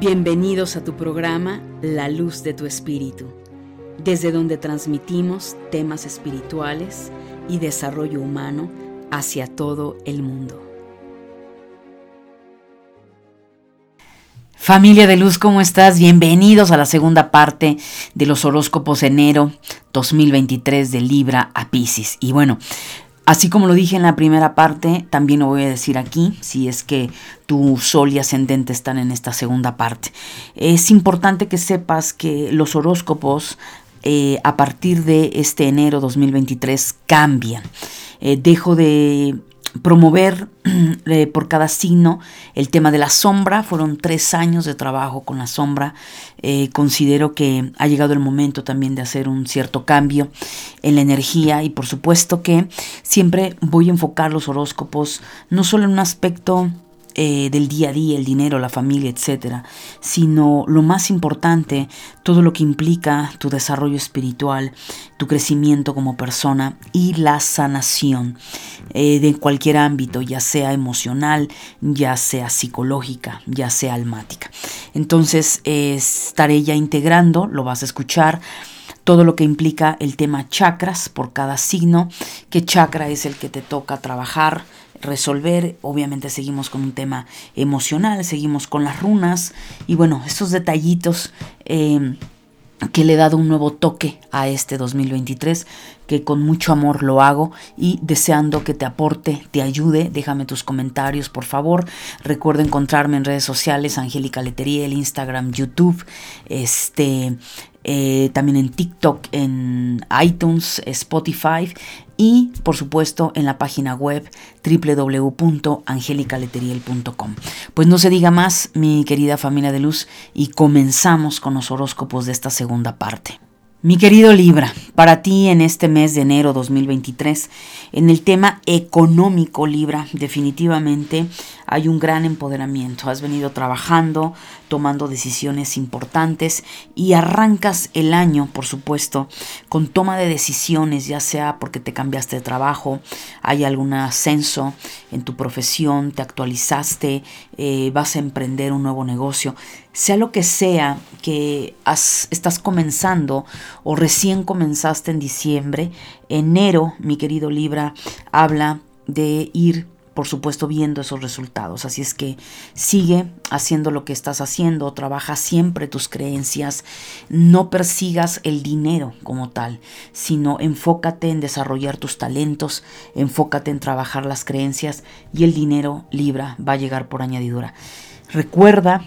Bienvenidos a tu programa La Luz de tu Espíritu, desde donde transmitimos temas espirituales y desarrollo humano hacia todo el mundo. Familia de Luz, ¿cómo estás? Bienvenidos a la segunda parte de los horóscopos enero 2023 de Libra a Pisces. Y bueno, Así como lo dije en la primera parte, también lo voy a decir aquí, si es que tu sol y ascendente están en esta segunda parte. Es importante que sepas que los horóscopos eh, a partir de este enero 2023 cambian. Eh, dejo de promover eh, por cada signo el tema de la sombra. Fueron tres años de trabajo con la sombra. Eh, considero que ha llegado el momento también de hacer un cierto cambio en la energía y por supuesto que siempre voy a enfocar los horóscopos no solo en un aspecto eh, del día a día, el dinero, la familia, etcétera, sino lo más importante, todo lo que implica tu desarrollo espiritual, tu crecimiento como persona y la sanación eh, de cualquier ámbito, ya sea emocional, ya sea psicológica, ya sea almática. Entonces estaré ya integrando, lo vas a escuchar todo lo que implica el tema chakras por cada signo, qué chakra es el que te toca trabajar, resolver. Obviamente seguimos con un tema emocional, seguimos con las runas y bueno, estos detallitos eh, que le he dado un nuevo toque a este 2023, que con mucho amor lo hago y deseando que te aporte, te ayude. Déjame tus comentarios, por favor. Recuerda encontrarme en redes sociales, Angélica Letería, el Instagram, YouTube, este, eh, también en TikTok, en iTunes, Spotify y por supuesto en la página web www.angelicaleteriel.com. Pues no se diga más, mi querida familia de luz, y comenzamos con los horóscopos de esta segunda parte. Mi querido Libra, para ti en este mes de enero 2023, en el tema económico Libra, definitivamente hay un gran empoderamiento. Has venido trabajando, tomando decisiones importantes y arrancas el año, por supuesto, con toma de decisiones, ya sea porque te cambiaste de trabajo, hay algún ascenso en tu profesión, te actualizaste, eh, vas a emprender un nuevo negocio. Sea lo que sea que estás comenzando o recién comenzaste en diciembre, enero, mi querido Libra, habla de ir por supuesto viendo esos resultados. Así es que sigue haciendo lo que estás haciendo, trabaja siempre tus creencias, no persigas el dinero como tal, sino enfócate en desarrollar tus talentos, enfócate en trabajar las creencias y el dinero Libra va a llegar por añadidura. Recuerda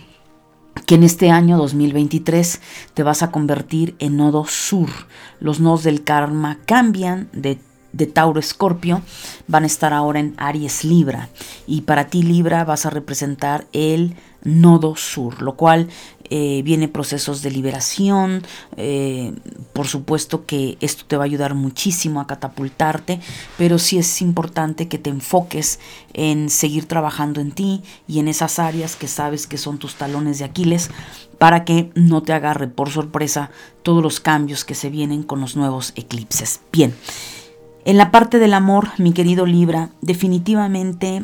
que en este año 2023 te vas a convertir en nodo sur. Los nodos del karma cambian de, de Tauro Escorpio, van a estar ahora en Aries Libra. Y para ti Libra vas a representar el nodo sur, lo cual eh, viene procesos de liberación, eh, por supuesto que esto te va a ayudar muchísimo a catapultarte, pero sí es importante que te enfoques en seguir trabajando en ti y en esas áreas que sabes que son tus talones de Aquiles para que no te agarre por sorpresa todos los cambios que se vienen con los nuevos eclipses. Bien, en la parte del amor, mi querido Libra, definitivamente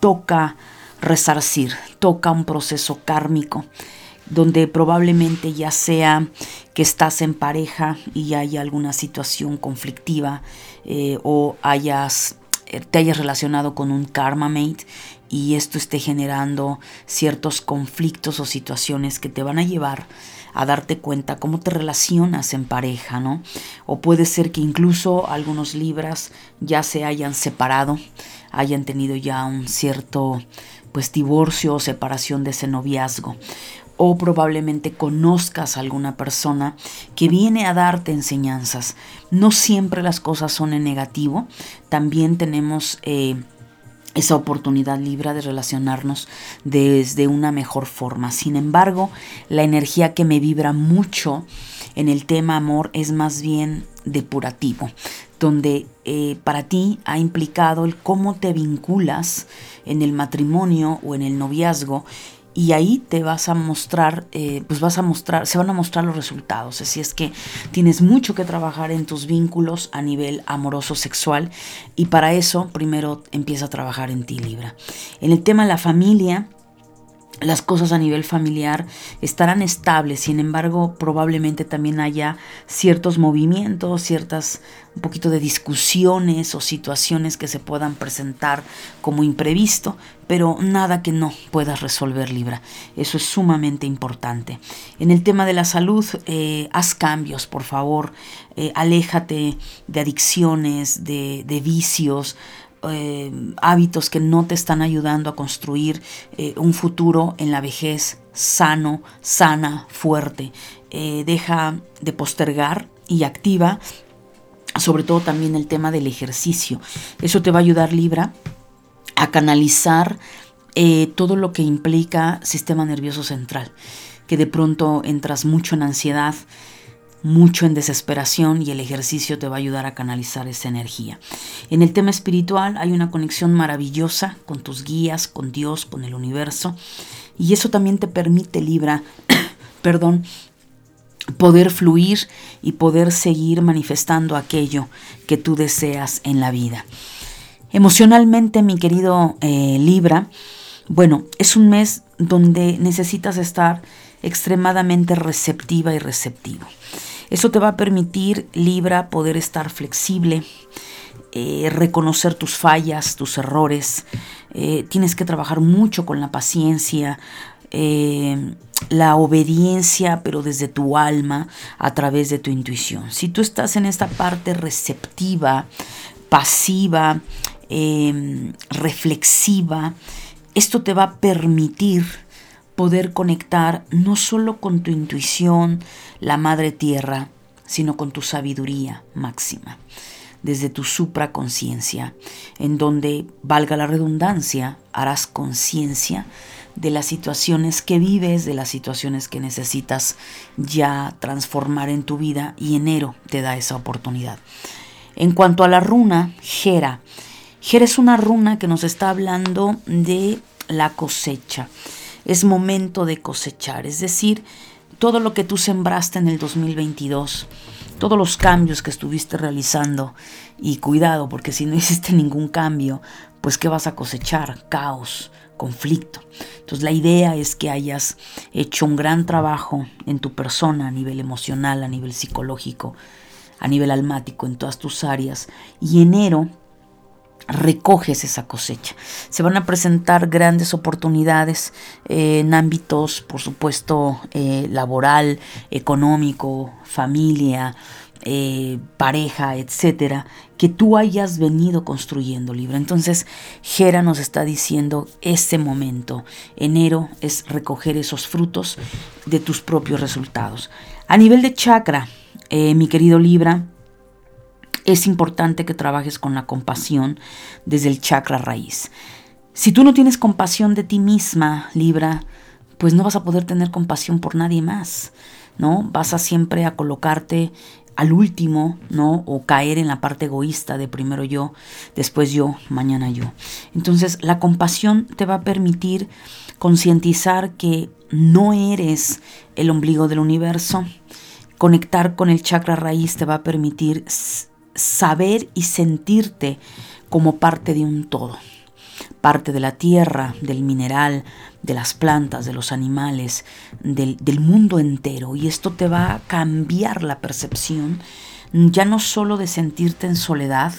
toca resarcir, toca un proceso kármico donde probablemente ya sea que estás en pareja y hay alguna situación conflictiva eh, o hayas, eh, te hayas relacionado con un karma mate y esto esté generando ciertos conflictos o situaciones que te van a llevar a darte cuenta cómo te relacionas en pareja, ¿no? O puede ser que incluso algunos libras ya se hayan separado, hayan tenido ya un cierto pues divorcio o separación de ese noviazgo o probablemente conozcas a alguna persona que viene a darte enseñanzas. No siempre las cosas son en negativo, también tenemos eh, esa oportunidad libre de relacionarnos desde una mejor forma. Sin embargo, la energía que me vibra mucho en el tema amor es más bien depurativo, donde eh, para ti ha implicado el cómo te vinculas en el matrimonio o en el noviazgo y ahí te vas a mostrar, eh, pues vas a mostrar, se van a mostrar los resultados. Así es que tienes mucho que trabajar en tus vínculos a nivel amoroso sexual y para eso primero empieza a trabajar en ti, Libra. En el tema de la familia, las cosas a nivel familiar estarán estables, sin embargo probablemente también haya ciertos movimientos, ciertas un poquito de discusiones o situaciones que se puedan presentar como imprevisto, pero nada que no puedas resolver Libra. Eso es sumamente importante. En el tema de la salud, eh, haz cambios, por favor, eh, aléjate de adicciones, de, de vicios, eh, hábitos que no te están ayudando a construir eh, un futuro en la vejez sano, sana, fuerte. Eh, deja de postergar y activa sobre todo también el tema del ejercicio. Eso te va a ayudar Libra a canalizar todo lo que implica sistema nervioso central, que de pronto entras mucho en ansiedad, mucho en desesperación y el ejercicio te va a ayudar a canalizar esa energía. En el tema espiritual hay una conexión maravillosa con tus guías, con Dios, con el universo y eso también te permite, Libra, perdón, poder fluir y poder seguir manifestando aquello que tú deseas en la vida. Emocionalmente, mi querido eh, Libra, bueno, es un mes donde necesitas estar extremadamente receptiva y receptivo. Eso te va a permitir, Libra, poder estar flexible, eh, reconocer tus fallas, tus errores. Eh, tienes que trabajar mucho con la paciencia, eh, la obediencia, pero desde tu alma, a través de tu intuición. Si tú estás en esta parte receptiva, pasiva, reflexiva, esto te va a permitir poder conectar no solo con tu intuición, la madre tierra, sino con tu sabiduría máxima, desde tu supraconciencia, en donde, valga la redundancia, harás conciencia de las situaciones que vives, de las situaciones que necesitas ya transformar en tu vida y enero te da esa oportunidad. En cuanto a la runa, Jera, Jera es una runa que nos está hablando de la cosecha es momento de cosechar, es decir, todo lo que tú sembraste en el 2022, todos los cambios que estuviste realizando y cuidado, porque si no hiciste ningún cambio, pues ¿qué vas a cosechar? Caos, conflicto. Entonces la idea es que hayas hecho un gran trabajo en tu persona a nivel emocional, a nivel psicológico, a nivel almático, en todas tus áreas. Y enero recoges esa cosecha. Se van a presentar grandes oportunidades eh, en ámbitos, por supuesto, eh, laboral, económico, familia, eh, pareja, etcétera, que tú hayas venido construyendo, Libra. Entonces, Jera nos está diciendo: este momento, enero, es recoger esos frutos de tus propios resultados. A nivel de chakra, mi querido Libra, es importante que trabajes con la compasión desde el chakra raíz. Si tú no tienes compasión de ti misma, Libra, pues no vas a poder tener compasión por nadie más, ¿no? Vas a siempre a colocarte al último, ¿no? O caer en la parte egoísta de primero yo, después yo, mañana yo. Entonces, la compasión te va a permitir concientizar que no eres el ombligo del universo. Conectar con el chakra raíz te va a permitir saber y sentirte como parte de un todo, parte de la tierra, del mineral, de las plantas, de los animales, del, mundo entero. Y esto te va a cambiar la percepción, ya no solo de sentirte en soledad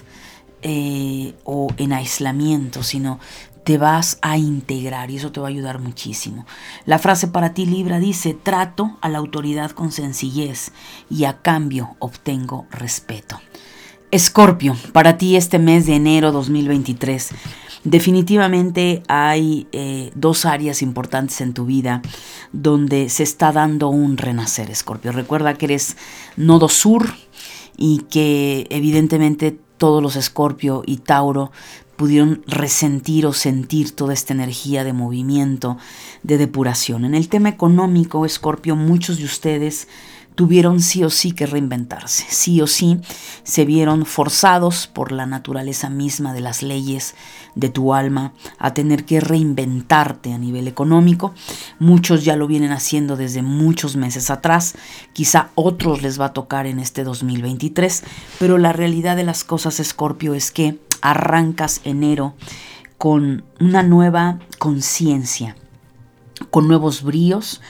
eh, o en aislamiento, sino te vas a integrar y eso te va a ayudar muchísimo. La frase para ti Libra dice, trato a la autoridad con sencillez y a cambio obtengo respeto. Escorpio, para ti este mes de enero 2023, definitivamente hay eh, dos áreas importantes en tu vida donde se está dando un renacer, Escorpio. Recuerda que eres nodo sur y que evidentemente todos los Escorpio y Tauro pudieron resentir o sentir toda esta energía de movimiento, de depuración. En el tema económico, Escorpio, muchos de ustedes tuvieron sí o sí que reinventarse, sí o sí se vieron forzados por la naturaleza misma de las leyes de tu alma a tener que reinventarte a nivel económico. Muchos ya lo vienen haciendo desde muchos meses atrás, quizá otros les va a tocar en este 2023, pero la realidad de las cosas, Escorpio, es que arrancas enero con una nueva conciencia con nuevos bríos.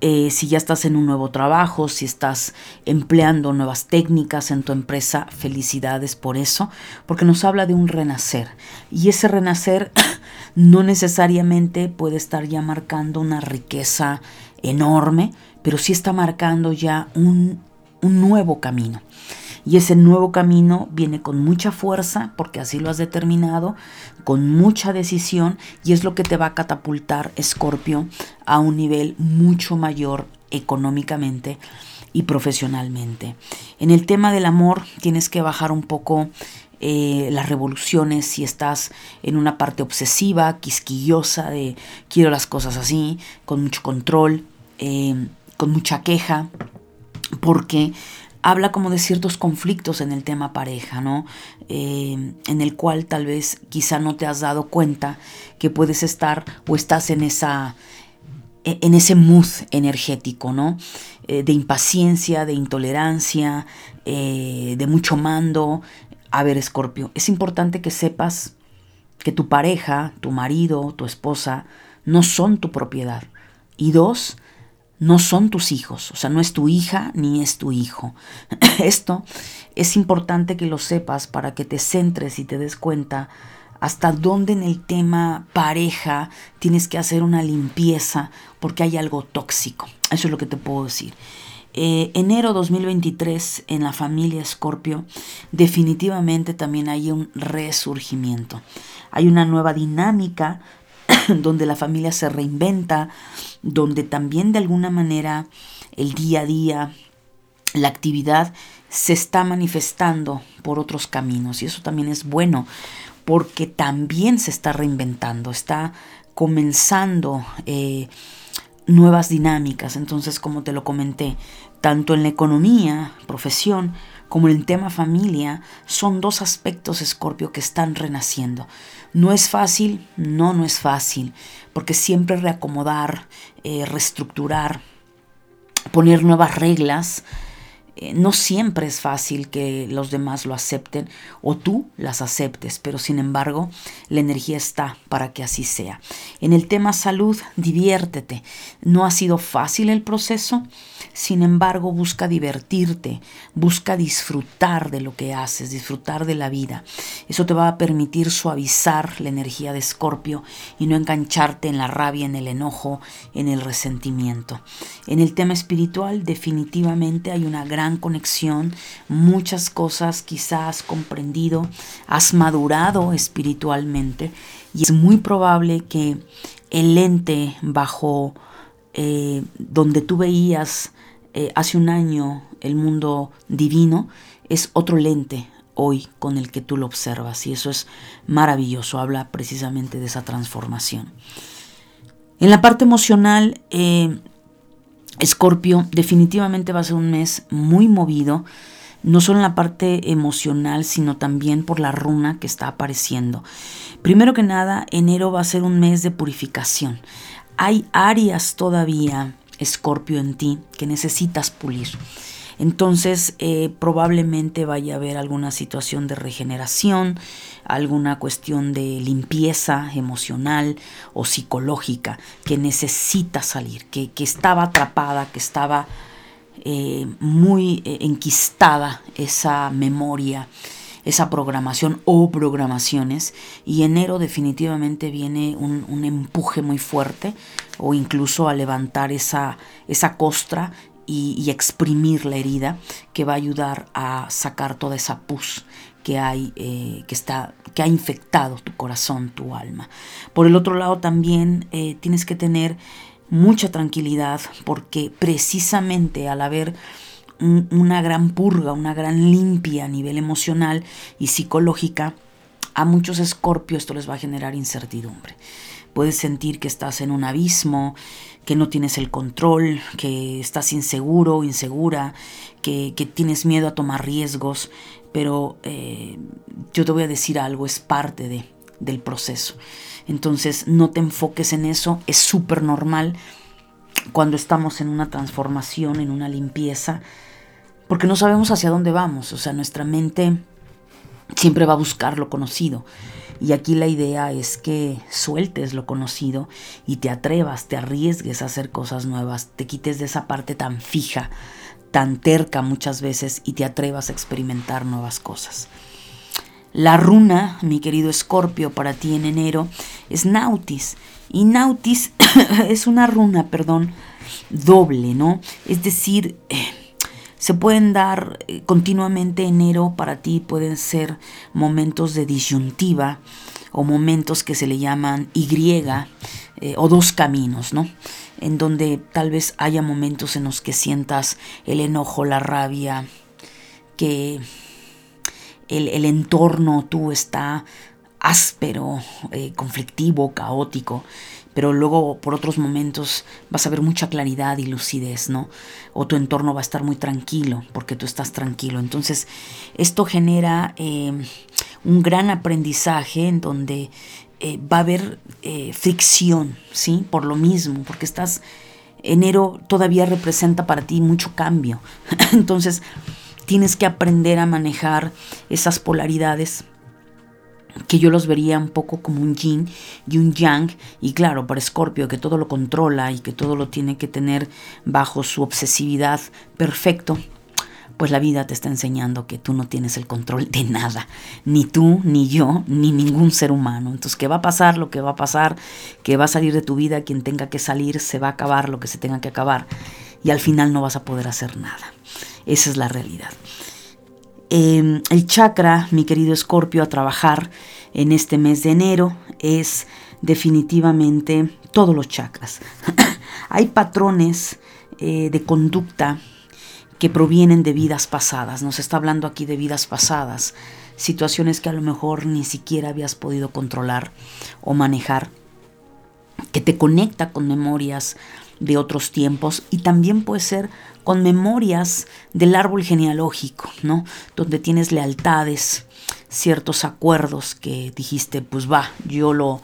Eh, si ya estás en un nuevo trabajo, si estás empleando nuevas técnicas en tu empresa, felicidades por eso, porque nos habla de un renacer. Y ese renacer no necesariamente puede estar ya marcando una riqueza enorme, pero sí está marcando ya un, un nuevo camino. Y ese nuevo camino viene con mucha fuerza, porque así lo has determinado, con mucha decisión, y es lo que te va a catapultar, Escorpio, a un nivel mucho mayor económicamente y profesionalmente. En el tema del amor tienes que bajar un poco eh, las revoluciones si estás en una parte obsesiva, quisquillosa de quiero las cosas así, con mucho control, eh, con mucha queja, porque habla como de ciertos conflictos en el tema pareja, ¿no? Eh, en el cual tal vez quizá no te has dado cuenta que puedes estar o estás en esa e, en ese mood energético, ¿no? Eh, de impaciencia, de intolerancia, eh, de mucho mando. A ver, Escorpio, es importante que sepas que tu pareja, tu marido, tu esposa, no son tu propiedad. Y dos, no son tus hijos, o sea, no es tu hija ni es tu hijo. Esto es importante que lo sepas para que te centres y te des cuenta hasta dónde en el tema pareja tienes que hacer una limpieza porque hay algo tóxico. Eso es lo que te puedo decir. Eh, enero 2023 en la familia Escorpio definitivamente también hay un resurgimiento. Hay una nueva dinámica donde la familia se reinventa, donde también de alguna manera el día a día, la actividad se está manifestando por otros caminos y eso también es bueno porque también se está reinventando, está comenzando eh, nuevas dinámicas. Entonces, como te lo comenté, tanto en la economía, profesión, como en el tema familia, son dos aspectos, Escorpio, que están renaciendo. No es fácil, no, no es fácil, porque siempre reacomodar, eh, reestructurar, poner nuevas reglas, eh, no siempre es fácil que los demás lo acepten o tú las aceptes, pero sin embargo la energía está para que así sea. En el tema salud, diviértete. No ha sido fácil el proceso, sin embargo busca divertirte, busca disfrutar de lo que haces, disfrutar de la vida. Eso te va a permitir suavizar la energía de Escorpio y no engancharte en la rabia, en el enojo, en el resentimiento. En el tema espiritual definitivamente hay una gran conexión, muchas cosas quizás has comprendido, has madurado espiritualmente y es muy probable que el lente bajo eh, donde tú veías eh, hace un año el mundo divino es otro lente hoy con el que tú lo observas y eso es maravilloso, habla precisamente de esa transformación. En la parte emocional, eh, Escorpio definitivamente va a ser un mes muy movido, no solo en la parte emocional, sino también por la runa que está apareciendo. Primero que nada, enero va a ser un mes de purificación. Hay áreas todavía, Escorpio, en ti que necesitas pulir. Entonces eh, probablemente vaya a haber alguna situación de regeneración, alguna cuestión de limpieza emocional o psicológica que necesita salir, que, estaba atrapada, que estaba eh, muy eh, enquistada esa memoria esa programación o programaciones y enero definitivamente viene un, empuje muy fuerte o incluso a levantar esa, esa costra y, exprimir la herida que va a ayudar a sacar toda esa pus que hay, eh, que, está, que ha infectado tu corazón, tu alma. Por el otro lado también eh, tienes que tener mucha tranquilidad porque precisamente al haber una gran purga, una gran limpia a nivel emocional y psicológica, a muchos escorpios esto les va a generar incertidumbre. Puedes sentir que estás en un abismo, que no tienes el control, que estás inseguro, insegura, que, tienes miedo a tomar riesgos, pero eh, yo te voy a decir algo, es parte de, del proceso. Entonces no te enfoques en eso, es súper normal cuando estamos en una transformación, en una limpieza, porque no sabemos hacia dónde vamos, o sea, nuestra mente siempre va a buscar lo conocido. Y aquí la idea es que sueltes lo conocido y te atrevas, te arriesgues a hacer cosas nuevas, te quites de esa parte tan fija, tan terca muchas veces y te atrevas a experimentar nuevas cosas. La runa, mi querido Escorpio, para ti en enero es Nautis. Y Nautis es una runa, perdón, doble, ¿no? Es decir, eh, se pueden dar eh, continuamente enero para ti, pueden ser momentos de disyuntiva o momentos que se le llaman Y eh, o dos caminos, ¿no? En donde tal vez haya momentos en los que sientas el enojo, la rabia, que el, el entorno tú está áspero, eh, conflictivo, caótico, pero luego por otros momentos vas a ver mucha claridad y lucidez, ¿no? O tu entorno va a estar muy tranquilo porque tú estás tranquilo. Entonces, esto genera eh, un gran aprendizaje en donde eh, va a haber fricción, ¿sí? Por lo mismo, porque estás, enero todavía representa para ti mucho cambio. Entonces, tienes que aprender a manejar esas polaridades que yo los vería un poco como un yin y un yang, y claro, para Scorpio, que todo lo controla y que todo lo tiene que tener bajo su obsesividad perfecto, pues la vida te está enseñando que tú no tienes el control de nada, ni tú, ni yo, ni ningún ser humano. Entonces, ¿qué va a pasar? Lo que va a pasar, que va a salir de tu vida quien tenga que salir, se va a acabar lo que se tenga que acabar, y al final no vas a poder hacer nada. Esa es la realidad. Em, el chakra, mi querido Escorpio, a trabajar en este mes de enero es definitivamente todos los chakras. Hay patrones eh, de conducta que provienen de vidas pasadas. Nos está hablando aquí de vidas pasadas, situaciones que a lo mejor ni siquiera habías podido controlar o manejar, que te conecta con memorias de otros tiempos y también puede ser con memorias del árbol genealógico, ¿no? Donde tienes lealtades, ciertos acuerdos que dijiste, pues va, yo lo,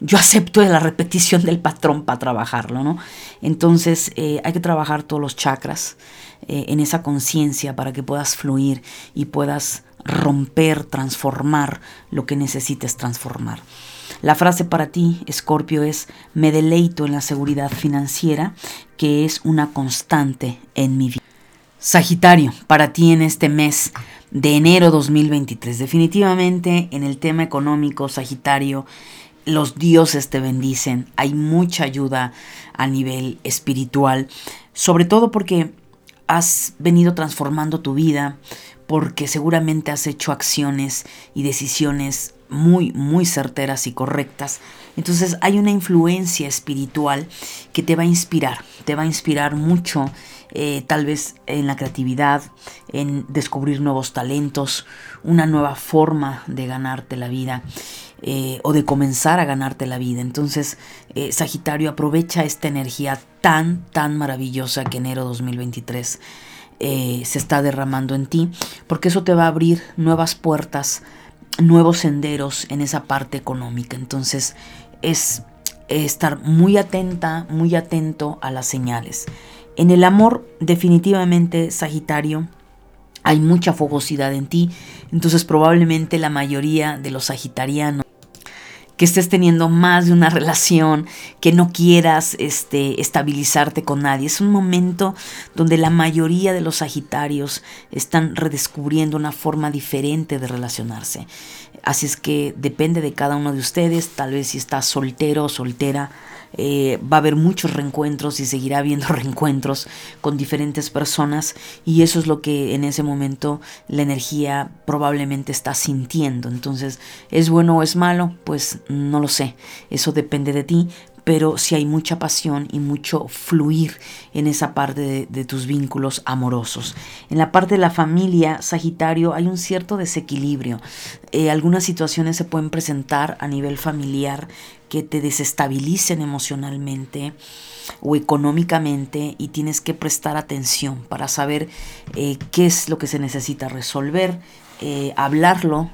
yo acepto la repetición del patrón para trabajarlo, ¿no? Entonces eh, hay que trabajar todos los chakras eh, en esa conciencia para que puedas fluir y puedas romper, transformar lo que necesites transformar. La frase para ti, Escorpio, es me deleito en la seguridad financiera, que es una constante en mi vida. Sagitario, para ti en este mes de enero 2023, definitivamente en el tema económico, Sagitario, los dioses te bendicen, hay mucha ayuda a nivel espiritual, sobre todo porque has venido transformando tu vida, porque seguramente has hecho acciones y decisiones muy, muy certeras y correctas. Entonces hay una influencia espiritual que te va a inspirar, te va a inspirar mucho, eh, tal vez en la creatividad, en descubrir nuevos talentos, una nueva forma de ganarte la vida. Eh, o de comenzar a ganarte la vida. Entonces, eh, Sagitario, aprovecha esta energía tan, tan maravillosa que enero 2023 se está derramando en ti, porque eso te va a abrir nuevas puertas nuevos senderos en esa parte económica. Entonces es estar muy atenta, muy atento a las señales. En el amor, definitivamente, Sagitario, hay mucha fogosidad en ti, entonces probablemente la mayoría de los sagitarianos que estés teniendo más de una relación, que no quieras este, estabilizarte con nadie. Es un momento donde la mayoría de los Sagitarios están redescubriendo una forma diferente de relacionarse. Así es que depende de cada uno de ustedes, tal vez si estás soltero o soltera, eh, va a haber muchos reencuentros y seguirá habiendo reencuentros con diferentes personas y eso es lo que en ese momento la energía probablemente está sintiendo. Entonces, ¿es bueno o es malo? Pues no lo sé, eso depende de ti, pero si hay mucha pasión y mucho fluir en esa parte de, tus vínculos amorosos. En la parte de la familia, Sagitario, hay un cierto desequilibrio. Eh, algunas situaciones se pueden presentar a nivel familiar que te desestabilicen emocionalmente o económicamente y tienes que prestar atención para saber eh, qué es lo que se necesita resolver, eh, hablarlo,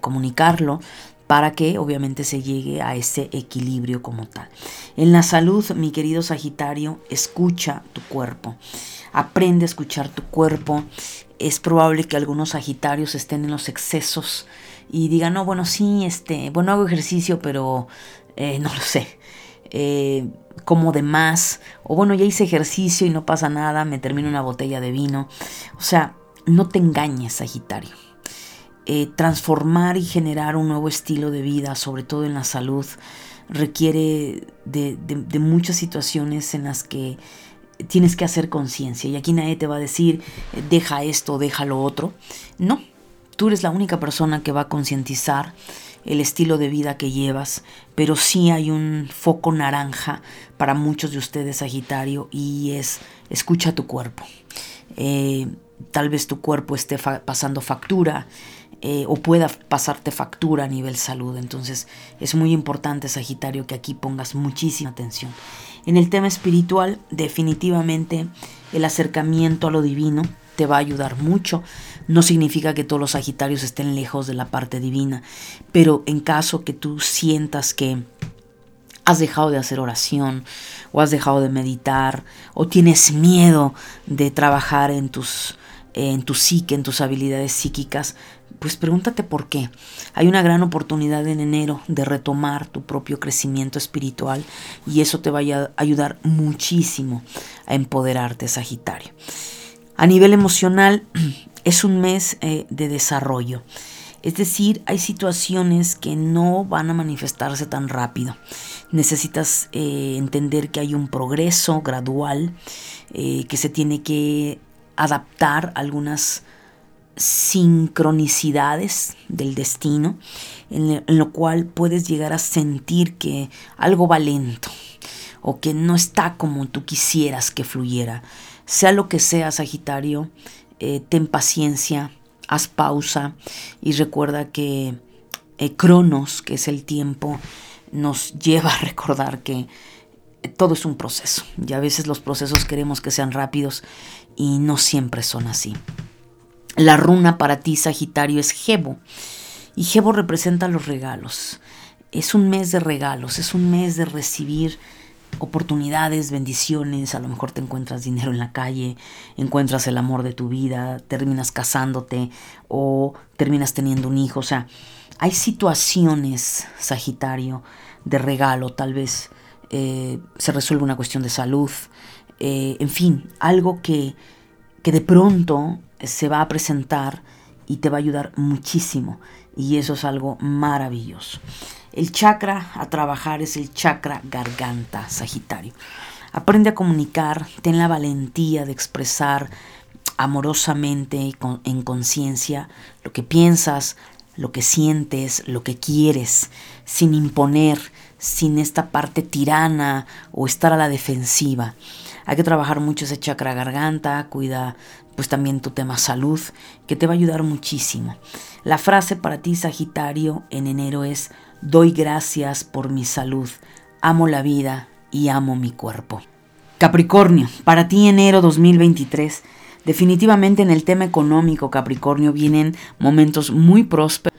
comunicarlo para que obviamente se llegue a ese equilibrio como tal. En la salud, mi querido Sagitario, escucha tu cuerpo. Aprende a escuchar tu cuerpo. Es probable que algunos Sagitarios estén en los excesos y diga, no, bueno, sí, este, bueno, hago ejercicio, pero eh, no lo sé, eh, como de más, o bueno, ya hice ejercicio y no pasa nada, me termino una botella de vino. O sea, no te engañes, Sagitario. Eh, transformar y generar un nuevo estilo de vida, sobre todo en la salud, requiere de, de muchas situaciones en las que tienes que hacer conciencia. Y aquí nadie te va a decir, deja esto, deja lo otro. No, tú eres la única persona que va a concientizar el estilo de vida que llevas, pero sí hay un foco naranja para muchos de ustedes, Sagitario, y es escucha tu cuerpo. Eh, tal vez tu cuerpo esté pasando factura eh, o pueda pasarte factura a nivel salud. Entonces es muy importante, Sagitario, que aquí pongas muchísima atención. En el tema espiritual, definitivamente el acercamiento a lo divino te va a ayudar mucho. No significa que todos los Sagitarios estén lejos de la parte divina, pero en caso que tú sientas que has dejado de hacer oración o has dejado de meditar o tienes miedo de trabajar en tus en tu psique, en tus habilidades psíquicas, pues pregúntate por qué. Hay una gran oportunidad en enero de retomar tu propio crecimiento espiritual y eso te va a ayudar muchísimo a empoderarte, Sagitario. A nivel emocional, es un mes eh, de desarrollo. Es decir, hay situaciones que no van a manifestarse tan rápido. Necesitas eh, entender que hay un progreso gradual, eh, que se tiene que adaptar a algunas sincronicidades del destino, en, lo cual puedes llegar a sentir que algo va lento o que no está como tú quisieras que fluyera. Sea lo que sea, Sagitario, eh, ten paciencia, haz pausa y recuerda que eh, Cronos, que es el tiempo, nos lleva a recordar que todo es un proceso y a veces los procesos queremos que sean rápidos y no siempre son así. La runa para ti, Sagitario, es Gebo. Y Gebo representa los regalos. Es un mes de regalos, es un mes de recibir oportunidades, bendiciones, a lo mejor te encuentras dinero en la calle, encuentras el amor de tu vida, terminas casándote o terminas teniendo un hijo. O sea, hay situaciones, Sagitario, de regalo, tal vez eh, se resuelve una cuestión de salud, eh, en fin, algo que, que de pronto se va a presentar y te va a ayudar muchísimo. Y eso es algo maravilloso. El chakra a trabajar es el chakra garganta, Sagitario. Aprende a comunicar, ten la valentía de expresar amorosamente y en conciencia lo que piensas, lo que sientes, lo que quieres, sin imponer, sin esta parte tirana o estar a la defensiva. Hay que trabajar mucho ese chakra garganta, cuida pues también tu tema salud, que te va a ayudar muchísimo. La frase para ti, Sagitario, en enero es, doy gracias por mi salud, amo la vida y amo mi cuerpo. Capricornio, para ti enero 2023, definitivamente en el tema económico, Capricornio, vienen momentos muy prósperos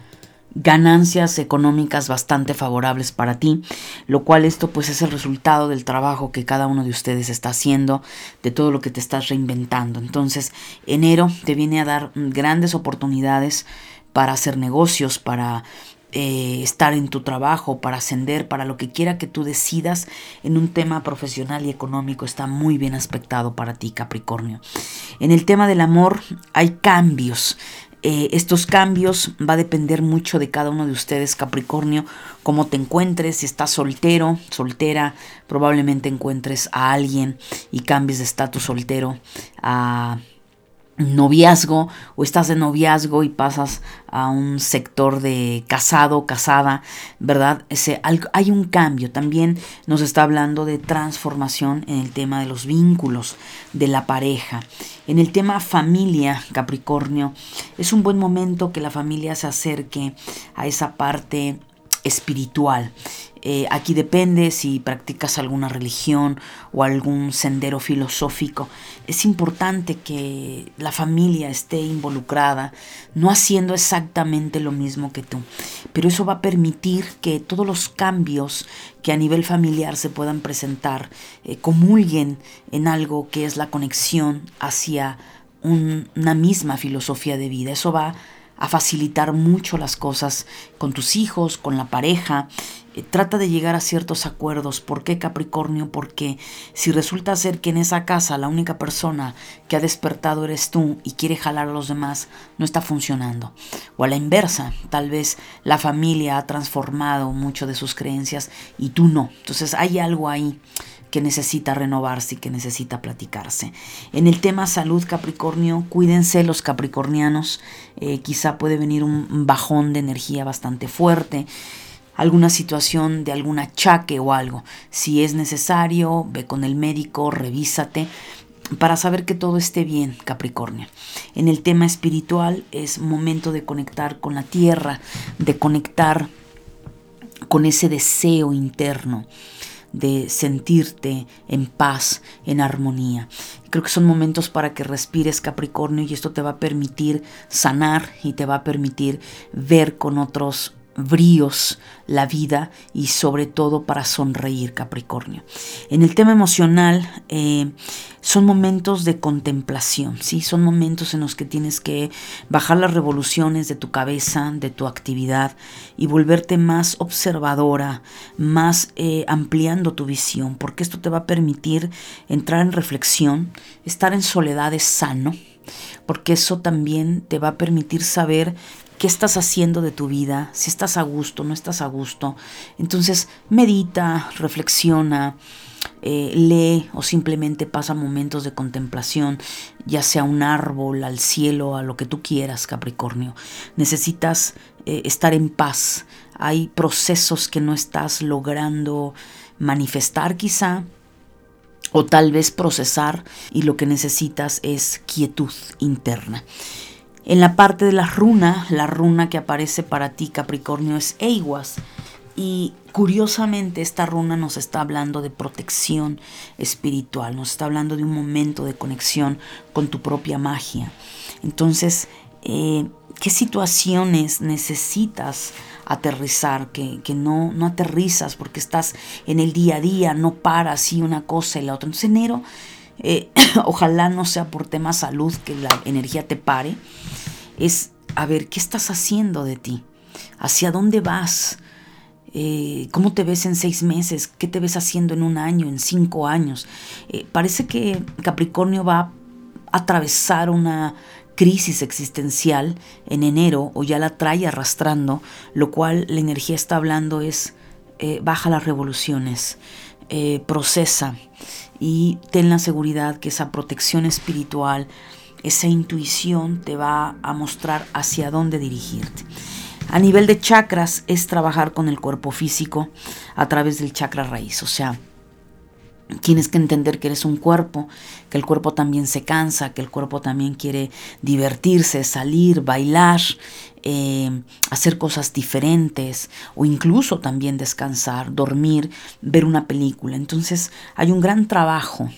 ganancias económicas bastante favorables para ti, lo cual esto pues es el resultado del trabajo que cada uno de ustedes está haciendo, de todo lo que te estás reinventando. Entonces, enero te viene a dar grandes oportunidades para hacer negocios, para eh, estar en tu trabajo, para ascender, para lo que quiera que tú decidas en un tema profesional y económico, está muy bien aspectado para ti, Capricornio. En el tema del amor hay cambios. Eh, estos cambios va a depender mucho de cada uno de ustedes, Capricornio, cómo te encuentres, si estás soltero, soltera, probablemente encuentres a alguien y cambies de estatus soltero a noviazgo o estás de noviazgo y pasas a un sector de casado, casada, ¿verdad? Ese, hay un cambio. También nos está hablando de transformación en el tema de los vínculos de la pareja. En el tema familia, Capricornio, es un buen momento que la familia se acerque a esa parte espiritual. Eh, aquí depende si practicas alguna religión o algún sendero filosófico. Es importante que la familia esté involucrada, no haciendo exactamente lo mismo que tú. Pero eso va a permitir que todos los cambios que a nivel familiar se puedan presentar eh, comulguen en algo que es la conexión hacia una misma filosofía de vida. Eso va a facilitar mucho las cosas con tus hijos, con la pareja. Eh, trata de llegar a ciertos acuerdos. ¿Por qué Capricornio? Porque si resulta ser que en esa casa la única persona que ha despertado eres tú y quiere jalar a los demás, no está funcionando. O a la inversa, tal vez la familia ha transformado mucho de sus creencias y tú no. Entonces hay algo ahí que necesita renovarse y que necesita platicarse. En el tema salud Capricornio, cuídense los capricornianos, eh, quizá puede venir un bajón de energía bastante fuerte alguna situación de algún achaque o algo. Si es necesario, ve con el médico, revísate para saber que todo esté bien, Capricornio. En el tema espiritual es momento de conectar con la tierra, de conectar con ese deseo interno de sentirte en paz, en armonía. Creo que son momentos para que respires Capricornio y esto te va a permitir sanar y te va a permitir ver con otros bríos la vida y sobre todo para sonreír Capricornio. En el tema emocional eh, son momentos de contemplación, ¿sí? son momentos en los que tienes que bajar las revoluciones de tu cabeza, de tu actividad y volverte más observadora, más eh, ampliando tu visión, porque esto te va a permitir entrar en reflexión, estar en soledad es sano, porque eso también te va a permitir saber qué estás haciendo de tu vida, si estás a gusto, no estás a gusto. Entonces medita, reflexiona, eh, lee o simplemente pasa momentos de contemplación, ya sea un árbol, al cielo, a lo que tú quieras, Capricornio. Necesitas eh, estar en paz. Hay procesos que no estás logrando manifestar quizá, o tal vez procesar y lo que necesitas es quietud interna. En la parte de la runa, la runa que aparece para ti Capricornio es Eiwas. Y curiosamente esta runa nos está hablando de protección espiritual, nos está hablando de un momento de conexión con tu propia magia. Entonces, eh, ¿qué situaciones necesitas aterrizar? Que, que, no, no aterrizas porque estás en el día a día, no paras y una cosa y la otra. Entonces enero eh, ojalá no sea por tema salud que la energía te pare, es a ver qué estás haciendo de ti, hacia dónde vas, eh, cómo te ves en seis meses, qué te ves haciendo en un año, en cinco años. Eh, parece que Capricornio va a atravesar una crisis existencial en enero o ya la trae arrastrando, lo cual la energía está hablando es baja las revoluciones, procesa y ten la seguridad que esa protección espiritual, esa intuición te va a mostrar hacia dónde dirigirte. A nivel de chakras es trabajar con el cuerpo físico a través del chakra raíz, o sea, Tienes que entender que eres un cuerpo, que el cuerpo también se cansa, que el cuerpo también quiere divertirse, salir, bailar, eh, hacer cosas diferentes o incluso también descansar, dormir, ver una película. Entonces hay un gran trabajo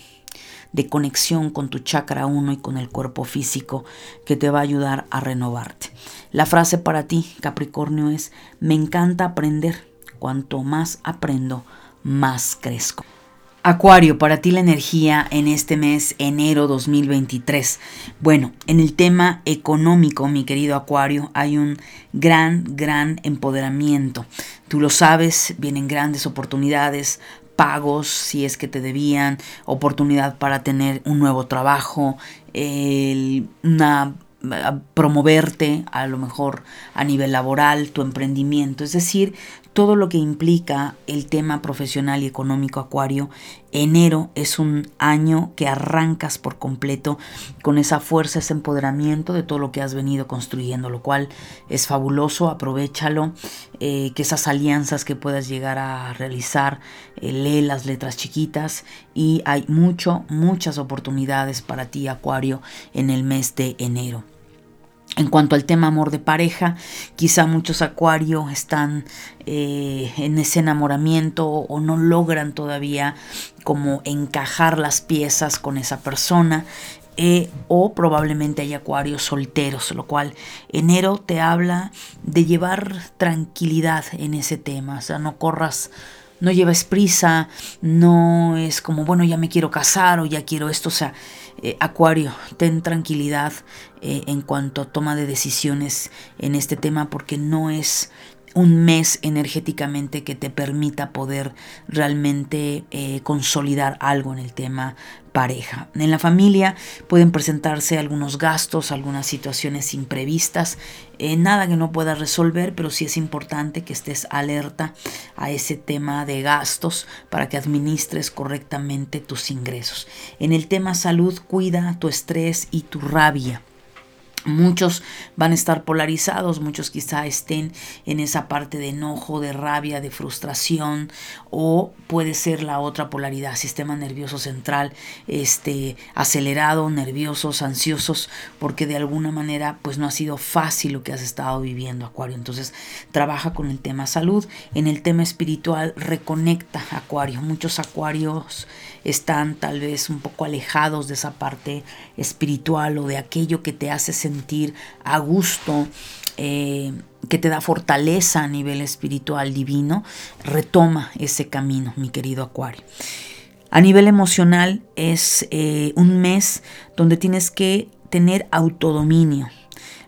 de conexión con tu chakra 1 y con el cuerpo físico que te va a ayudar a renovarte. La frase para ti, Capricornio, es, me encanta aprender. Cuanto más aprendo, más crezco. Acuario, para ti la energía en este mes, enero 2023. Bueno, en el tema económico, mi querido Acuario, hay un gran, gran empoderamiento. Tú lo sabes, vienen grandes oportunidades, pagos si es que te debían, oportunidad para tener un nuevo trabajo, una promoverte a lo mejor a nivel laboral, tu emprendimiento, es decir, todo lo que implica el tema profesional y económico acuario, enero es un año que arrancas por completo con esa fuerza, ese empoderamiento de todo lo que has venido construyendo, lo cual es fabuloso, aprovechalo, eh, que esas alianzas que puedas llegar a realizar, eh, lee las letras chiquitas y hay mucho, muchas oportunidades para ti acuario en el mes de enero. En cuanto al tema amor de pareja, quizá muchos acuarios están eh, en ese enamoramiento o no logran todavía como encajar las piezas con esa persona. Eh, o probablemente hay acuarios solteros, lo cual enero te habla de llevar tranquilidad en ese tema, o sea, no corras no lleves prisa, no es como, bueno, ya me quiero casar o ya quiero esto, o sea, eh, Acuario, ten tranquilidad eh, en cuanto a toma de decisiones en este tema porque no es un mes energéticamente que te permita poder realmente eh, consolidar algo en el tema pareja. En la familia pueden presentarse algunos gastos, algunas situaciones imprevistas, nada que no puedas resolver, pero sí es importante que estés alerta a ese tema de gastos para que administres correctamente tus ingresos. En el tema salud, cuida tu estrés y tu rabia. Muchos van a estar polarizados, muchos quizá estén en esa parte de enojo, de rabia, de frustración o puede ser la otra polaridad, sistema nervioso central, este acelerado, nerviosos, ansiosos, porque de alguna manera pues no ha sido fácil lo que has estado viviendo, Acuario. Entonces, trabaja con el tema salud, en el tema espiritual reconecta Acuario. Muchos acuarios están tal vez un poco alejados de esa parte espiritual o de aquello que te hace sentir a gusto, eh, que te da fortaleza a nivel espiritual divino, retoma ese camino, mi querido Acuario. A nivel emocional es eh, un mes donde tienes que tener autodominio,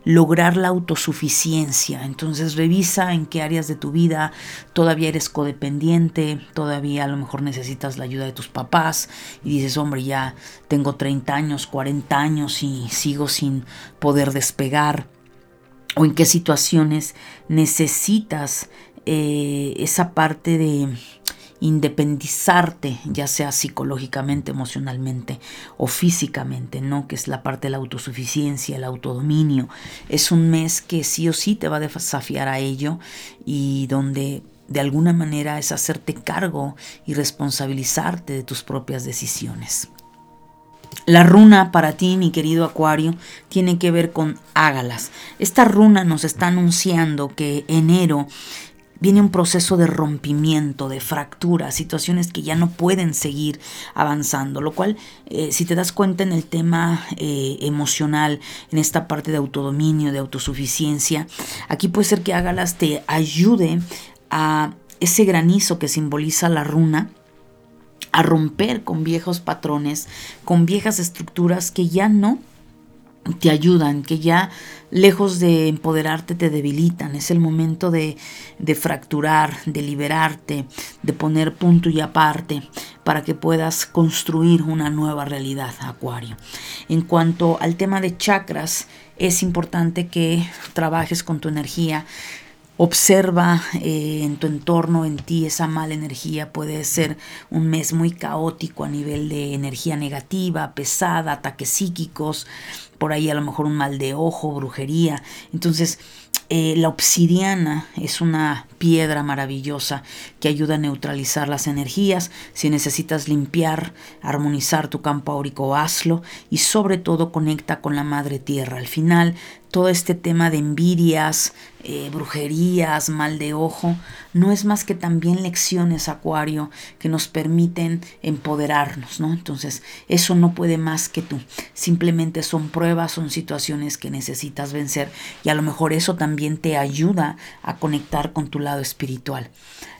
lograr la autosuficiencia. Entonces revisa en qué áreas de tu vida todavía eres codependiente, todavía a lo mejor necesitas la ayuda de tus papás y dices, hombre, ya tengo 30 años, 40 años y sigo sin poder despegar. O en qué situaciones necesitas eh, esa parte de independizarte, ya sea psicológicamente, emocionalmente o físicamente, ¿no? Que es la parte de la autosuficiencia, el autodominio. Es un mes que sí o sí te va a desafiar a ello y donde de alguna manera es hacerte cargo y responsabilizarte de tus propias decisiones. La runa para ti, mi querido Acuario, tiene que ver con Ágalas. Esta runa nos está anunciando que enero viene un proceso de rompimiento, de fractura, situaciones que ya no pueden seguir avanzando, lo cual, eh, si te das cuenta en el tema eh, emocional, en esta parte de autodominio, de autosuficiencia, aquí puede ser que Ágalas te ayude a ese granizo que simboliza la runa, a romper con viejos patrones, con viejas estructuras que ya no te ayudan, que ya lejos de empoderarte te debilitan. Es el momento de, de, fracturar, de liberarte, de poner punto y aparte para que puedas construir una nueva realidad, Acuario. En cuanto al tema de chakras, es importante que trabajes con tu energía, Observa eh, en tu entorno, en ti, esa mala energía. Puede ser un mes muy caótico a nivel de energía negativa, pesada, ataques psíquicos, por ahí a lo mejor un mal de ojo, brujería. Entonces, eh, la obsidiana es una piedra maravillosa que ayuda a neutralizar las energías. Si necesitas limpiar, armonizar tu campo áurico, hazlo y sobre todo conecta con la madre tierra. Al final, todo este tema de envidias, eh, brujerías, mal de ojo, no es más que también lecciones, Acuario, que nos permiten empoderarnos, ¿no? Entonces, eso no puede más que tú. Simplemente son pruebas, son situaciones que necesitas vencer y a lo mejor eso también te ayuda a conectar con tu lado espiritual.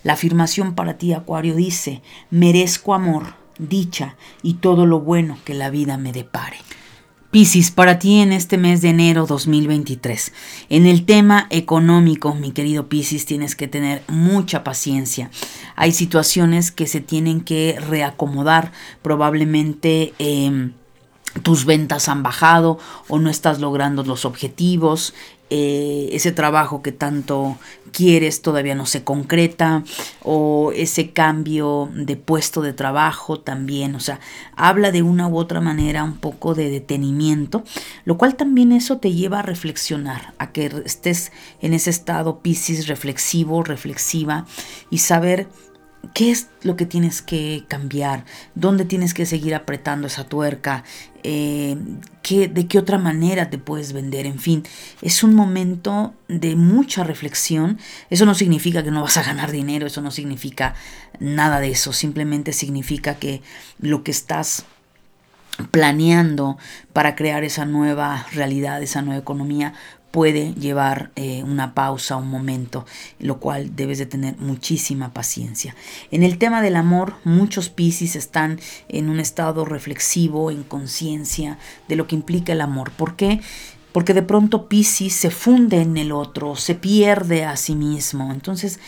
La afirmación para ti, Acuario, dice, merezco amor, dicha y todo lo bueno que la vida me depare. Piscis, para ti en este mes de enero 2023. En el tema económico, mi querido Piscis, tienes que tener mucha paciencia. Hay situaciones que se tienen que reacomodar, probablemente... Em, tus ventas han bajado o no estás logrando los objetivos, eh, ese trabajo que tanto quieres todavía no se concreta o ese cambio de puesto de trabajo también, o sea, habla de una u otra manera un poco de detenimiento, lo cual también eso te lleva a reflexionar, a que estés en ese estado piscis reflexivo, reflexiva y saber ¿Qué es lo que tienes que cambiar? ¿Dónde tienes que seguir apretando esa tuerca? Eh, ¿De qué otra manera te puedes vender? En fin, es un momento de mucha reflexión. Eso no significa que no vas a ganar dinero, eso no significa nada de eso. Simplemente significa que lo que estás planeando para crear esa nueva realidad, esa nueva economía, puede llevar eh, una pausa, un momento, lo cual debes de tener muchísima paciencia. En el tema del amor, muchos Piscis están en un estado reflexivo, en conciencia de lo que implica el amor. ¿Por qué? Porque de pronto Piscis se funde en el otro, se pierde a sí mismo. Entonces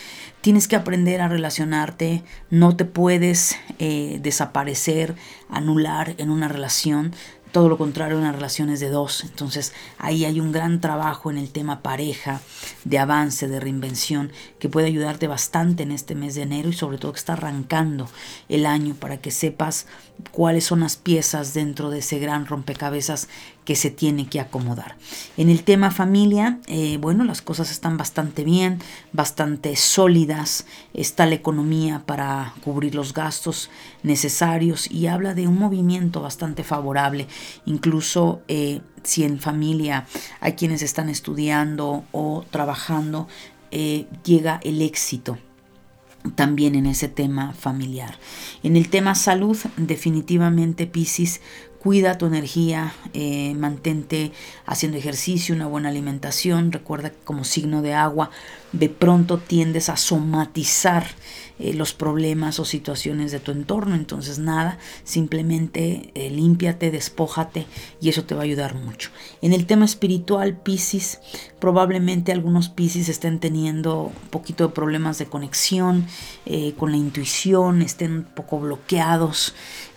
tienes que aprender a relacionarte, no te puedes eh, desaparecer, anular en una relación, todo lo contrario, una relación es de dos. Entonces ahí hay un gran trabajo en el tema pareja, de avance, de reinvención, que puede ayudarte bastante en este mes de enero y sobre todo que está arrancando el año para que sepas cuáles son las piezas dentro de ese gran rompecabezas que se tiene que acomodar. En el tema familia, eh, bueno, las cosas están bastante bien, bastante sólidas, está la economía para cubrir los gastos necesarios y habla de un movimiento bastante favorable, incluso eh, si en familia hay quienes están estudiando o trabajando, eh, llega el éxito también en ese tema familiar. En el tema salud, definitivamente Piscis cuida tu energía, eh, mantente haciendo ejercicio, una buena alimentación. Recuerda que como signo de agua, de pronto tiendes a somatizar eh, los problemas o situaciones de tu entorno. Entonces nada, simplemente eh, límpiate, despójate y eso te va a ayudar mucho. En el tema espiritual, Pisces, probablemente algunos Pisces estén teniendo un poquito de problemas de conexión con la intuición, estén un poco bloqueados,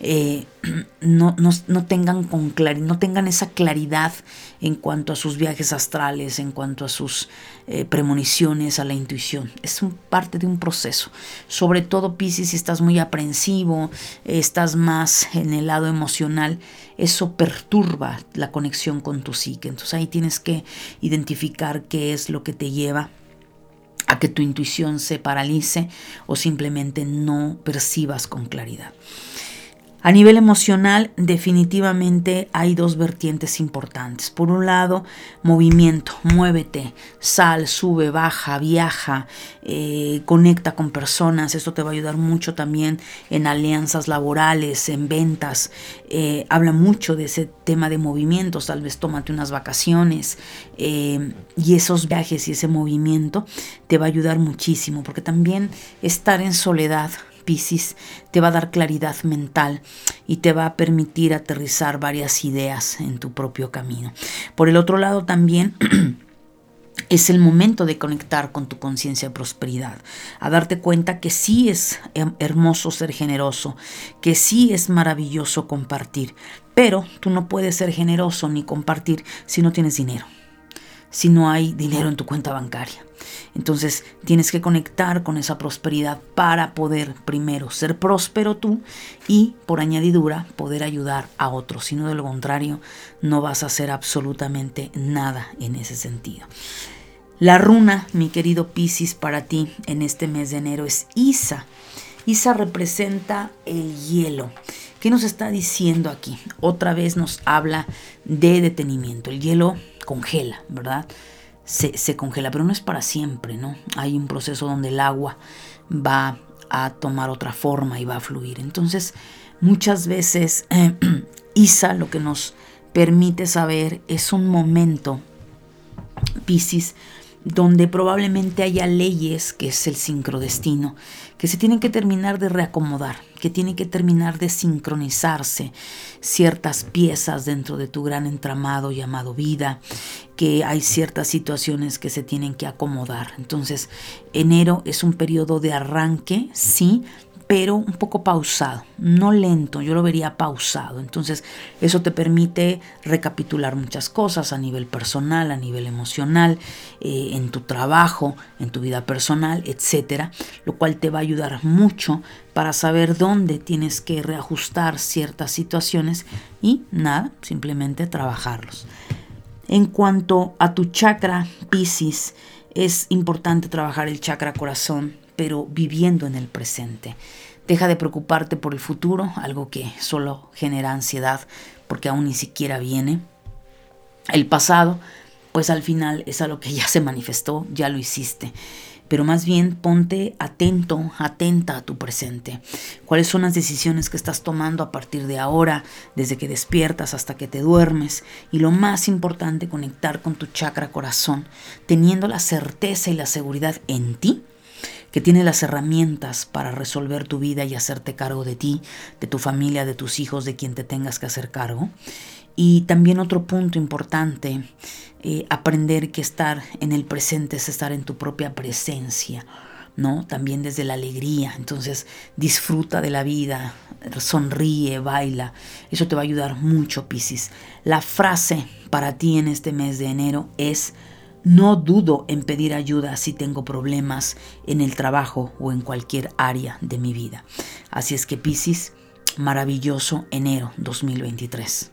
no, no, no, tengan con no tengan esa claridad en cuanto a sus viajes astrales, en cuanto a sus premoniciones a la intuición. Es un, parte de un proceso. Sobre todo, Pisces, si estás muy aprensivo, estás más en el lado emocional, eso perturba la conexión con tu psique. Entonces ahí tienes que identificar qué es lo que te lleva a que tu intuición se paralice o simplemente no percibas con claridad. A nivel emocional, definitivamente hay dos vertientes importantes. Por un lado, movimiento, muévete, sal, sube, baja, viaja, eh, conecta con personas. Esto te va a ayudar mucho también en alianzas laborales, en ventas. Eh, habla mucho de ese tema de movimientos. Tal vez tómate unas vacaciones eh, y esos viajes y ese movimiento te va a ayudar muchísimo porque también estar en soledad Piscis te va a dar claridad mental y te va a permitir aterrizar varias ideas en tu propio camino. Por el otro lado también... es el momento de conectar con tu conciencia de prosperidad, a darte cuenta que sí es hermoso ser generoso, que sí es maravilloso compartir, pero tú no puedes ser generoso ni compartir si no tienes dinero, si no hay dinero en tu cuenta bancaria. Entonces tienes que conectar con esa prosperidad para poder primero ser próspero tú y por añadidura poder ayudar a otros. Si no, de lo contrario, no vas a hacer absolutamente nada en ese sentido. La runa, mi querido Piscis, para ti en este mes de enero es Isa. Isa representa el hielo. ¿Qué nos está diciendo aquí? Otra vez nos habla de detenimiento. El hielo congela, ¿verdad? se, congela, pero no es para siempre, ¿no? Hay un proceso donde el agua va a tomar otra forma y va a fluir. Entonces, muchas veces Isa lo que nos permite saber es un momento, Piscis, donde probablemente haya leyes, que es el sincrodestino, que se tienen que terminar de reacomodar, que tienen que terminar de sincronizarse ciertas piezas dentro de tu gran entramado llamado vida, que hay ciertas situaciones que se tienen que acomodar. Entonces, enero es un periodo de arranque, sí, pero un poco pausado, no lento, yo lo vería pausado. Entonces, eso te permite recapitular muchas cosas a nivel personal, a nivel emocional, eh, en tu trabajo, en tu vida personal, etcétera, lo cual te va a ayudar mucho para saber dónde tienes que reajustar ciertas situaciones y nada, simplemente trabajarlos. En cuanto a tu chakra Piscis, es importante trabajar el chakra corazón pero viviendo en el presente. Deja de preocuparte por el futuro, algo que solo genera ansiedad porque aún ni siquiera viene. El pasado, pues al final es algo que ya se manifestó, ya lo hiciste. pero más bien ponte atento, atenta a tu presente. ¿Cuáles son las decisiones que estás tomando a partir de ahora, desde que despiertas hasta que te duermes? Y lo más importante, conectar con tu chakra corazón, teniendo la certeza y la seguridad en ti que tiene las herramientas para resolver tu vida y hacerte cargo de ti, de tu familia, de tus hijos, de quien te tengas que hacer cargo. Y también otro punto importante, eh, aprender que estar en el presente es estar en tu propia presencia. ¿no? También desde la alegría. Entonces, disfruta de la vida, sonríe, baila. Eso te va a ayudar mucho, Piscis. La frase para ti en este mes de enero es no dudo en pedir ayuda si tengo problemas en el trabajo o en cualquier área de mi vida. Así es que Piscis, maravilloso enero 2023.